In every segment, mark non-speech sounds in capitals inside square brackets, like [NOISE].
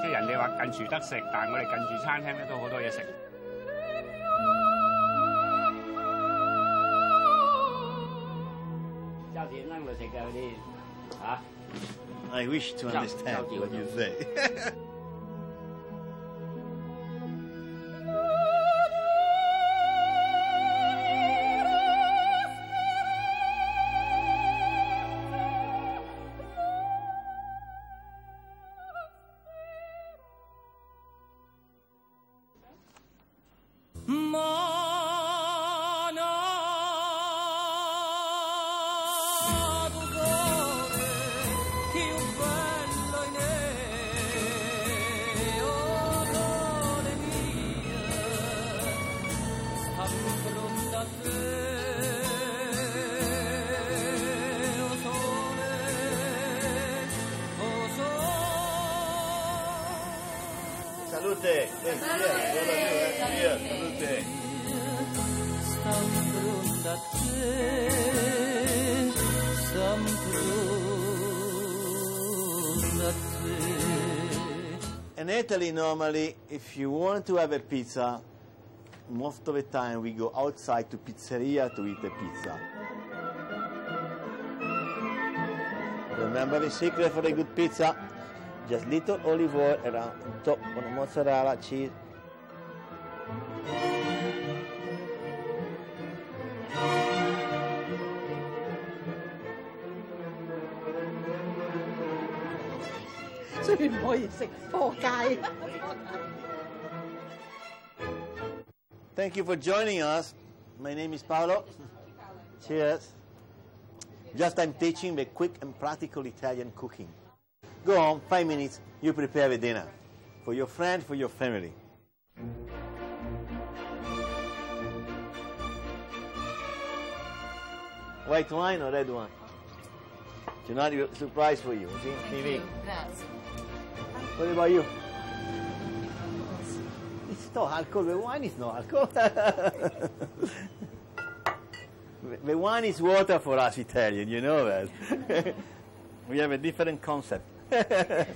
即系人哋话近住得食，但系我哋近住餐厅咧都好多嘢食。周杰伦嚟食过嗰啲，？I wish to understand what you say。In Italy, normally, if you want to have a pizza, most of the time we go outside to pizzeria to eat a pizza. Remember the secret for a good pizza? Just little olive oil around top on mozzarella cheese. Thank you for joining us. My name is Paolo. Cheers. Just I'm teaching the quick and practical Italian cooking. Go on, five minutes, you prepare the dinner. For your friend, for your family. White wine or red wine? Tonight, a surprise for you. See, TV. Grazie. What about you? It's no alcohol. The wine is no alcohol. [LAUGHS] the the wine is water for us Italian. You know that. [LAUGHS] we have a different concept. Yeah,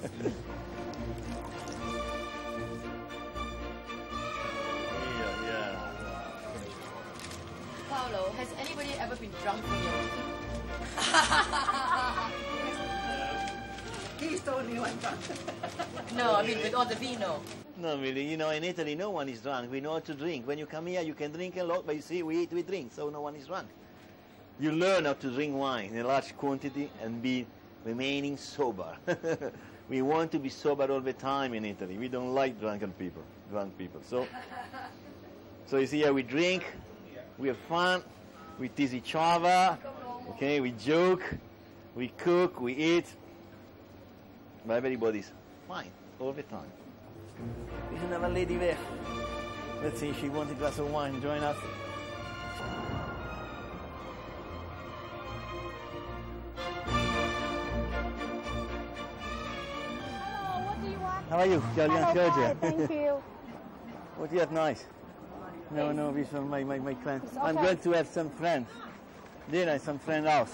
yeah. Paolo, has anybody ever been drunk when you're [LAUGHS] the only one drunk. No, I mean with all the vino. No, really. You know, in Italy, no one is drunk. We know how to drink. When you come here, you can drink a lot, but you see, we eat, we drink, so no one is drunk. You learn how to drink wine in a large quantity and be remaining sober. [LAUGHS] we want to be sober all the time in Italy. We don't like drunken people, drunk people. So, so you see, here we drink, we have fun, we tease each other, okay, we joke, we cook, we eat, but everybody's fine all the time. There's another lady there. Let's see, if she wants a glass of wine. Join us. Hello, what do you want? How are you? Jolly Hello, Georgia. hi, thank you. [LAUGHS] What do you have nice? No, no, this one, my, my, my client. It's I'm okay. going to have some friends. Dinner at some friend house.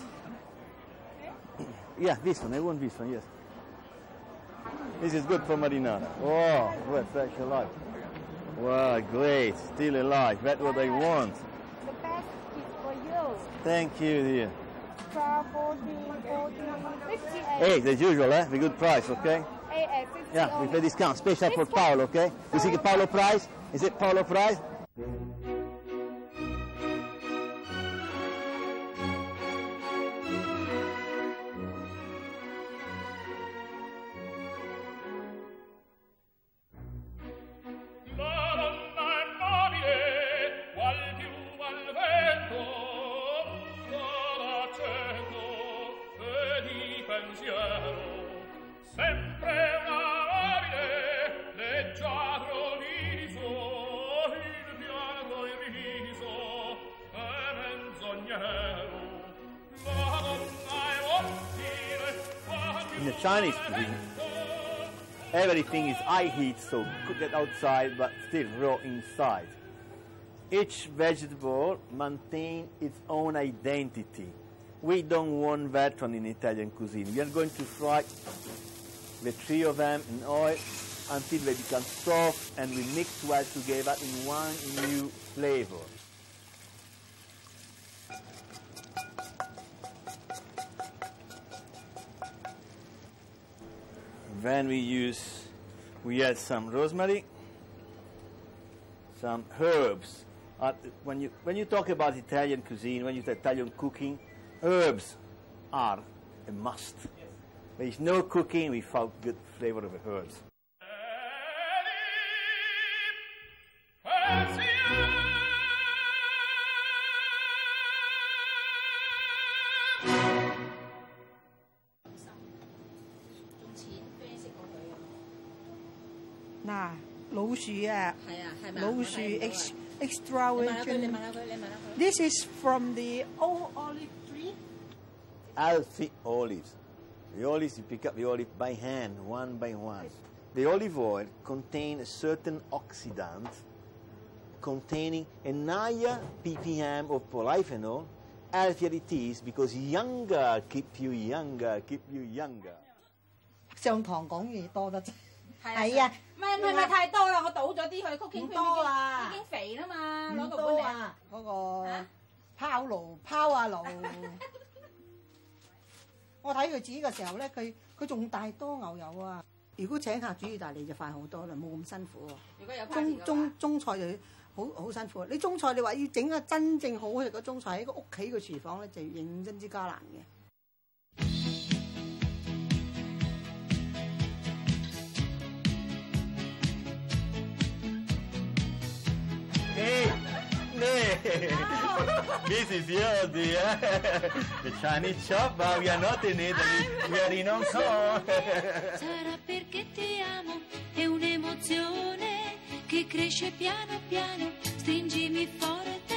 [CLEARS THROAT] Yeah, this one. I want this one, yes. This is good for marinara. Oh, what fresh alive. Wow, great. Still alive. That's what I want. The best is for you. Thank you, dear. 12, 14, 14, 58. Hey, as usual, eh? The good price, okay? Eh, 50 Yeah, with a discount, special for. Paolo, okay? You see the Paolo price? Is it Paolo price? The Chinese cuisine, everything is high heat, so cook it outside but still raw inside. Each vegetable maintains its own identity. We don't want that one in Italian cuisine. We are going to fry the three of them in oil until they become soft and we mix well together in one new flavor. Then we use, we add some rosemary, some herbs. Uh, when you when you talk about Italian cuisine, when you say Italian cooking, herbs are a must. There is no cooking without good flavor of herbs. 老鼠啊，系啊，系咪啊？老鼠我睇唔到啊 ex 你问 extra 下佢，你问 virgin。下佢，你问下佢。 This is from the old olive tree. Healthy olives. The olives, you pick up the olive by hand, one by one. The olive oil contains a certain oxidant containing a higher ppm of polyphenol. Healthier it is because younger keep you younger, keep you younger. 上堂讲嘢多得滞。 係係啊，唔係唔係唔係太多啦，我倒咗啲去 cooking 唔多啊已經肥啦嘛，攞唔個碗嚟。多啊！嗰個啊拋爐拋啊爐。[LAUGHS] 我睇佢煮嘅時候咧，佢佢仲大多牛油啊！如果請客煮意大利就快好多啦，冇咁辛苦喎。如果有中中中菜就好好辛苦。你中菜你話要整個真正好食嘅中菜喺個屋企嘅廚房咧，就認真之加難嘅。This is your dear. the Chinese shop, but we are not in Italy. We are in Hong Kong. Sarà perché ti amo, è un'emozione che cresce piano piano. Stringimi forte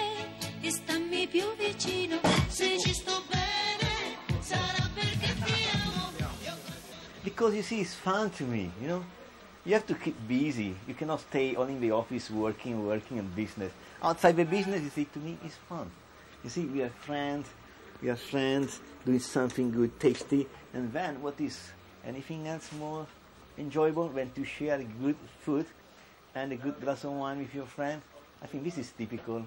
e stammi più vicino. Se ci sto bene, sarà perché ti amo. because you see, it's fun to me, you know. You have to keep busy. You cannot stay only in the office working, working on business. Outside the business, you see, to me, it's fun. You see, we are friends, we are friends doing something good, tasty, and then what is anything else more enjoyable than to share good food and a good glass of wine with your friend? I think this is typical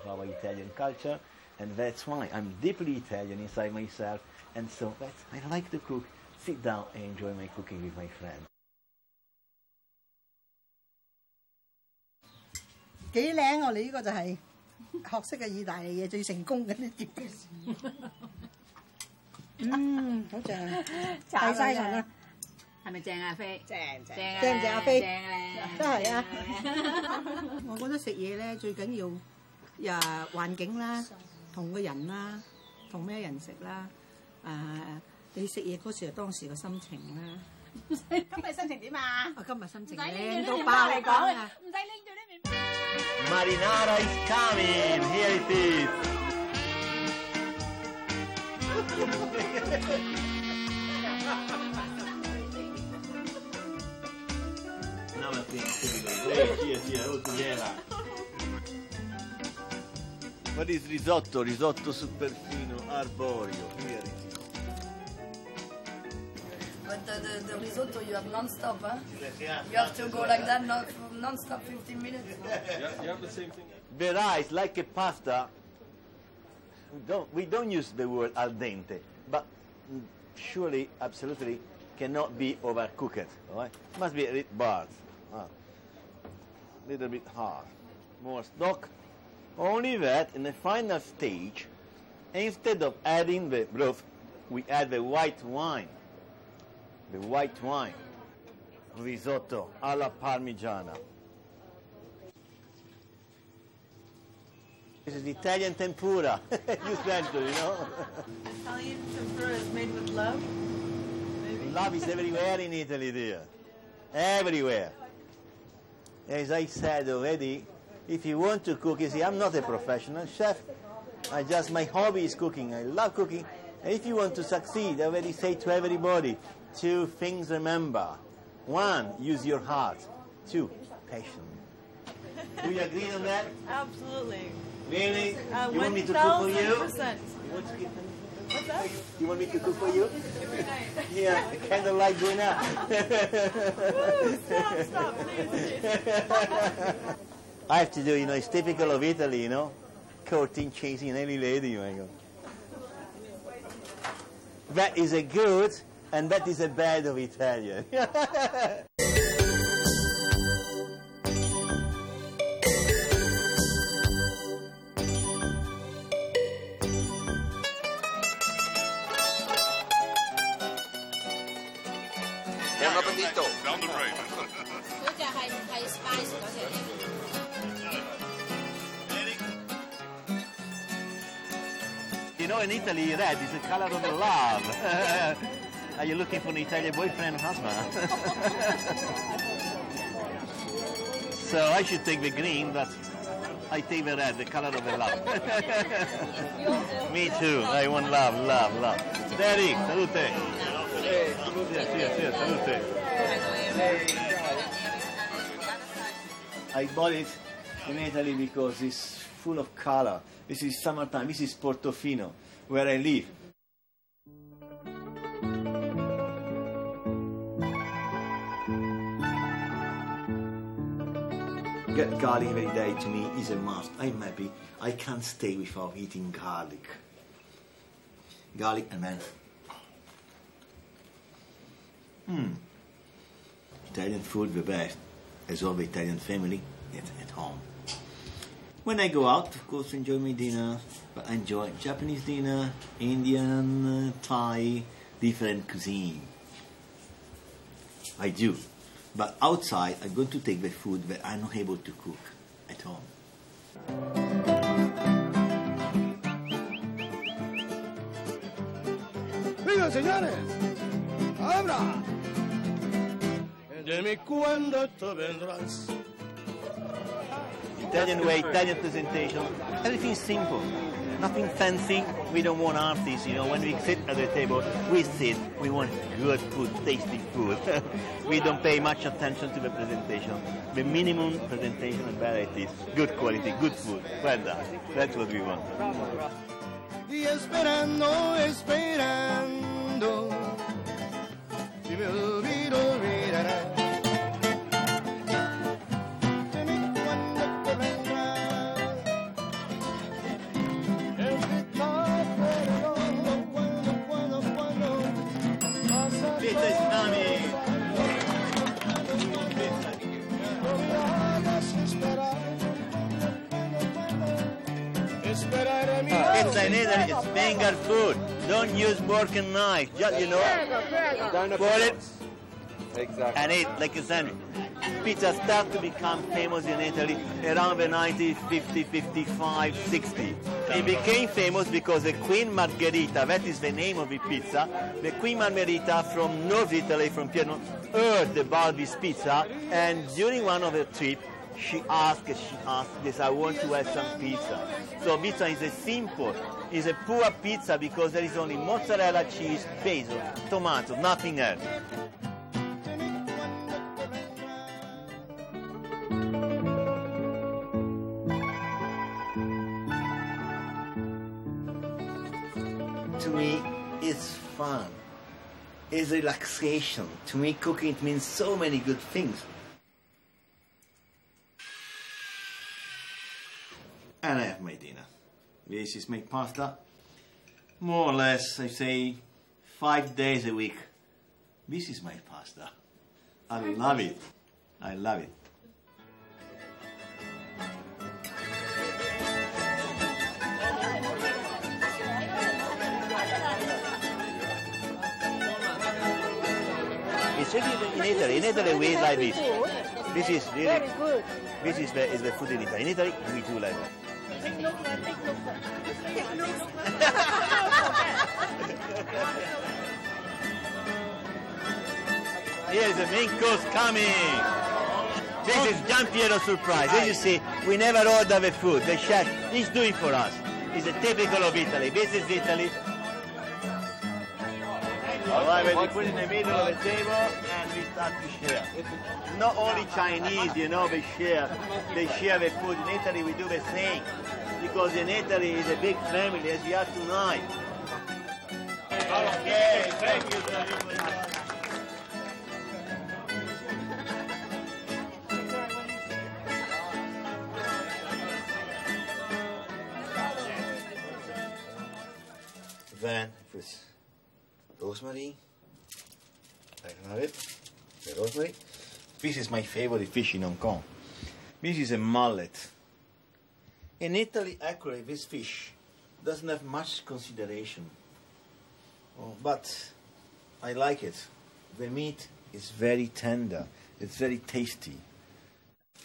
of our Italian culture, and that's why I'm deeply Italian inside myself, and so that's, I like to cook, sit down and enjoy my cooking with my friend. 幾靚我哋呢個就係學識嘅意大利嘢最成功嘅呢碟。嗯，好正啊！大晒人啊！係咪正啊飛？正正正啊！正唔正啊飛正咧，真係啊！[LAUGHS] 我覺得食嘢咧最緊要誒環境啦，同個人啦，同咩人食啦，誒、你食嘢嗰時候當時個心情啦。[LAUGHS] 今日心情點啊？我今日心情唔使拎靚住啲麵到爆嚟包嚟講講啊！唔使拎住啲面包。Marinara is coming. Here it is. Now I think typical. Hey, cheers, cheers, all together. What is risotto? Risotto super fino, arborio. Here it is. But the, the, the risotto you have non-stop, huh? You have to go like that non- non-stop 15 minutes. [LAUGHS] You have The same thing. The rice, like a pasta, we don't, we don't use the word al dente, but surely, absolutely, cannot be overcooked. All right? Must be a little burnt, a little bit hard. More stock. Only that, in the final stage, instead of adding the broth, we add the white wine. The white wine. Risotto alla parmigiana. This is Italian tempura. [LAUGHS] you said so, you know. Italian tempura is made with love. Love is everywhere in Italy, dear. Everywhere. As I said already, if you want to cook, you see, I'm not a professional chef. I just, my hobby is cooking. I love cooking. And if you want to succeed, I already say to everybody, two things remember. One, use your heart. Two, passion. Do you agree on that? Absolutely. Really? Uh, you want me to cook for you? 1000%. You want to give me- You want me to cook for you? yeah, candlelight [LAUGHS] [LAUGHS] dinner. I have to do, you know, it's typical of Italy, you know, courting, chasing any lady, my God. That is a good and that is a bad of Italian. Buon appetito! 嗰只系系 spice 嗰只嚟。 You know, in Italy, red is the color of love. [LAUGHS] Are you looking for an Italian boyfriend or husband? [LAUGHS] so I should take the green, but I take the red, the color of the love. [LAUGHS] Me too. I want love, love, love. Derek, salute. Salute. I bought it in Italy because it's full of color. This is summertime. This is Portofino, where I live. Get garlic every day to me is a must. I'm happy. I can't stay without eating garlic. Garlic and man. Hmm. Italian food the best. As all the Italian family, at, at home. When I go out, of course, enjoy my dinner. But I enjoy Japanese dinner, Indian, uh, Thai, different cuisine. I do. But outside, I'm going to take the food that I'm not able to cook at home. Venga, señores. Abra. De mi cuando tú vendrás. Italian way, Italian presentation. Everything's simple. Nothing fancy. We don't want artists, you know. When we sit at the table, we sit. We want good food, tasty food. [LAUGHS] we don't pay much attention to the presentation. The minimum presentation and varieties, good quality, good food. Well done. That's what we want. Y esperando, esperando. Me olvidará. Esperaré mi Pizza in Italy is finger food. Don't use fork and knife. Just, you know, pour it Exactly. and eat like a sandwich. Pizza started to become famous in Italy around the 1950, 55, 60. It became famous because the Queen Margherita, that is the name of the pizza, the Queen Margherita from North Italy, from Piedmont, heard about this pizza and during one of her trips, she asked, she asked this, I want to have some pizza. So pizza is a simple, is a poor pizza because there is only mozzarella cheese, basil, tomato, nothing else. to me it's fun. It's relaxation. To me cooking it means so many good things. This is my pasta. More or less, I say, five days a week. This is my pasta. I love it. I love it. It's really in Italy. In Italy, we eat like this. This is really, good. this is the, is the food in Italy. In Italy, we do like that. Here's the main course coming. This is Gian Piero surprise. As you see, we never order the food. The chef, he's doing for us. It's a typical of Italy. This is Italy. Right, we put in the middle of the table and we start to share. Not only Chinese, you know, they share. They share the food. In Italy, we do the same. Because in Italy, it's a big family, as we are tonight. Okay, thank you very much. Then with rosemary. I have it. The rosemary. This is my favorite fish in Hong Kong. This is a mullet. In Italy, actually, this fish doesn't have much consideration. Oh, but I like it. The meat is very tender. It's very tasty.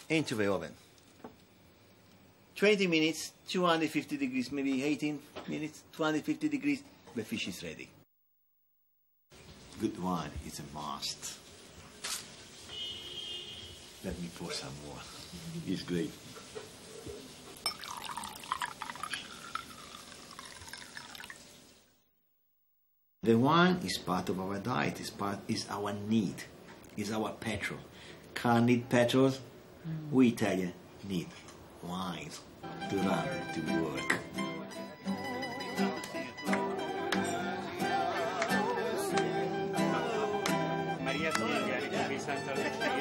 Into the oven. 20 minutes, 250 degrees, maybe 18 minutes, 250 degrees, the fish is ready. Good wine is a must. Let me pour some more. It's great. The wine is part of our diet, is part is our need, is our petrol. Can't need petrol, mm. we Italian need wine to run to work. Maria Silvia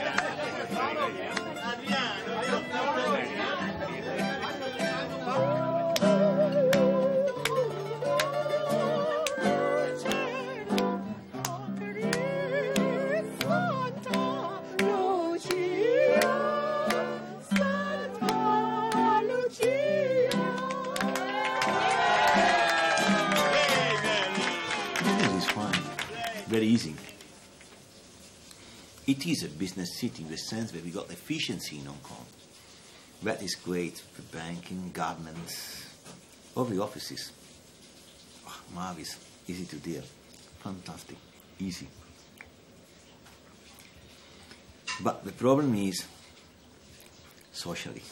It is a business city in the sense that we got efficiency in Hong Kong. That is great for banking, governments, all the offices. Ah, oh, marvelous, easy to deal, fantastic, easy. But the problem is socially.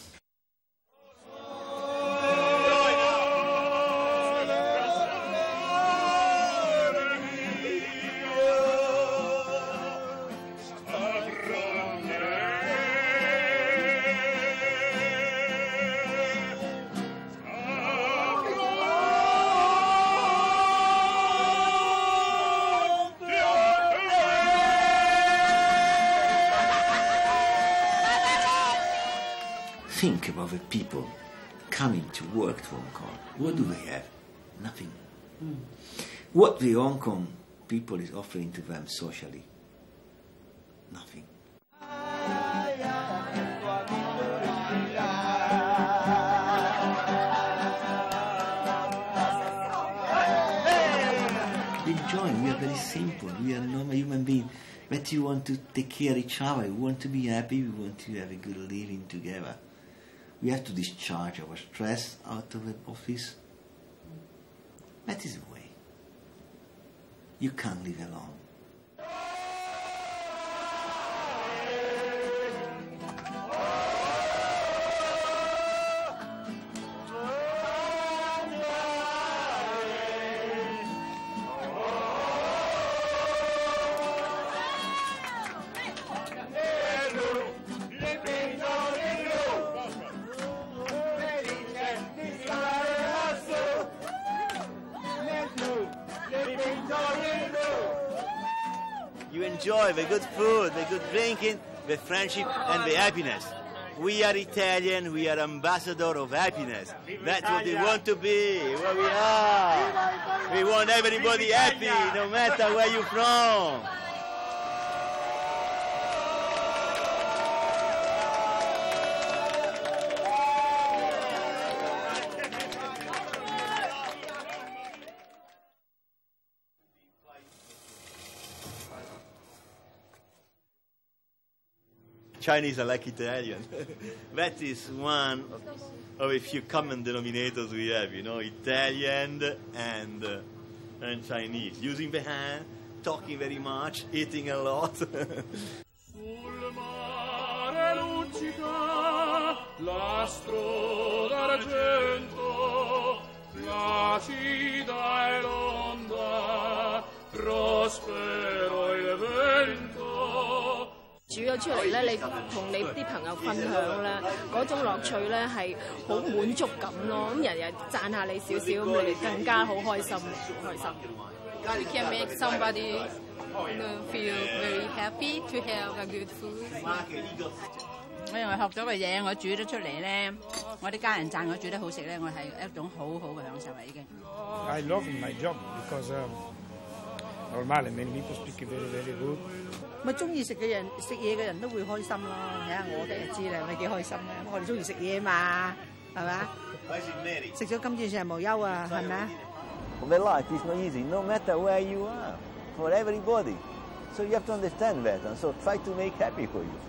Hong Kong. What do they have? Nothing. What the Hong Kong people is offering to them socially? Nothing. Enjoying, we are very simple. We are normal human beings. But you want to take care of each other. We want to be happy. We want to have a good living together. We have to discharge our stress out of the office. That is the way. You can't live alone. Enjoy the good food, the good drinking, the friendship, and the happiness. We are Italian, we are ambassador of happiness. That's what we want to be, where we are. We want everybody happy, no matter where you're from. Chinese are like Italian. [LAUGHS] that is one of a few common denominators we have, you know, Italian and, uh, and Chinese. Using the hand, talking very much, eating a lot. [LAUGHS] L'astro d'argento, placida è l'onda, vento. 煮咗出嚟咧，你同你啲朋友分享咧，嗰種樂趣咧係好滿足感咯。咁人人讚下你少少，咁你哋更加好開心，開心。You can make somebody you know, feel very happy to have a good food. 我認為學咗個嘢，我煮得出嚟咧，我啲家人讚我煮得好食咧，我係一種好好嘅享受啦已經。I love my job because um, normally many people speak very very good. 咪中意食嘅人食嘢嘅人都會開心咯。睇下我哋就知啦，咪幾開心咧。我哋中意食嘢嘛，係咪啊？食咗今次上無憂啊，係咪啊？Well, life is not easy, no matter where you are, for everybody. So you have to understand that, and so try to make happy for you.